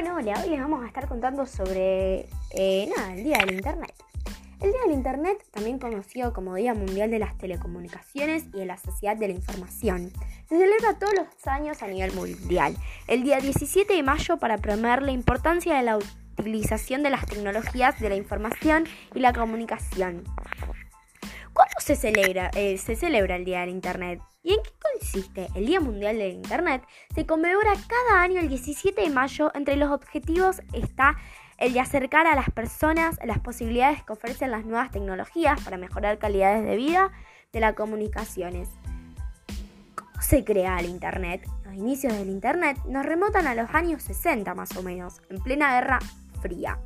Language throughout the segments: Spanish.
Bueno, hoy les vamos a estar contando sobre eh, nada, el Día del Internet. El Día del Internet, también conocido como Día Mundial de las Telecomunicaciones y de la Sociedad de la Información, se celebra todos los años a nivel mundial, el día 17 de mayo para promover la importancia de la utilización de las tecnologías de la información y la comunicación. ¿Cuándo se celebra, eh, se celebra el Día del Internet? ¿Y en qué consiste? El Día Mundial del Internet se conmemora cada año el 17 de mayo. Entre los objetivos está el de acercar a las personas las posibilidades que ofrecen las nuevas tecnologías para mejorar calidades de vida de las comunicaciones. ¿Cómo se crea el Internet? Los inicios del Internet nos remontan a los años 60 más o menos, en plena Guerra Fría.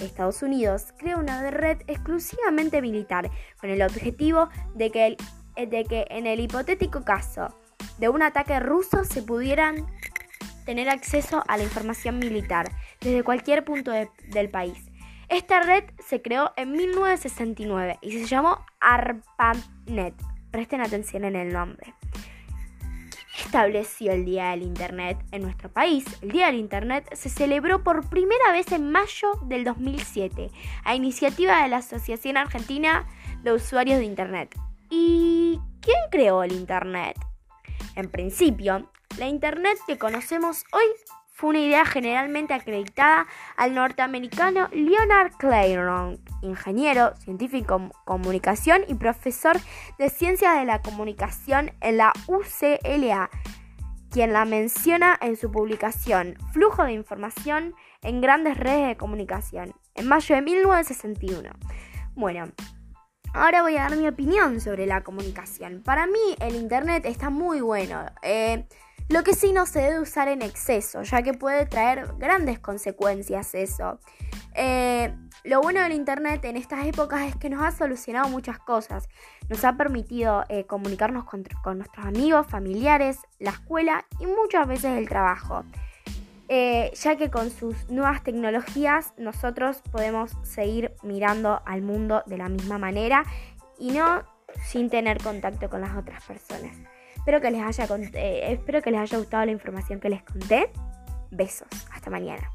Estados Unidos crea una red exclusivamente militar con el objetivo de que, de que en el hipotético caso de un ataque ruso se pudieran tener acceso a la información militar desde cualquier punto del país. Esta red se creó en 1969 y se llamó ARPANET. Presten atención en el nombre estableció el Día del Internet en nuestro país. El Día del Internet se celebró por primera vez en mayo del 2007 a iniciativa de la Asociación Argentina de Usuarios de Internet. ¿Y quién creó el Internet? En principio, la Internet que conocemos hoy fue una idea generalmente acreditada al norteamericano Leonard Clairon, ingeniero, científico en comunicación y profesor de ciencias de la comunicación en la UCLA, quien la menciona en su publicación Flujo de información en grandes redes de comunicación, en mayo de 1961. Bueno, Ahora voy a dar mi opinión sobre la comunicación. Para mí el Internet está muy bueno. Eh, lo que sí no se debe usar en exceso, ya que puede traer grandes consecuencias eso. Eh, lo bueno del Internet en estas épocas es que nos ha solucionado muchas cosas. Nos ha permitido eh, comunicarnos con, nuestros amigos, familiares, la escuela y muchas veces el trabajo. Eh, ya que con sus nuevas tecnologías nosotros podemos seguir mirando al mundo de la misma manera y no sin tener contacto con las otras personas. Espero que les haya, eh, espero que les haya gustado la información que les conté. Besos. Hasta mañana.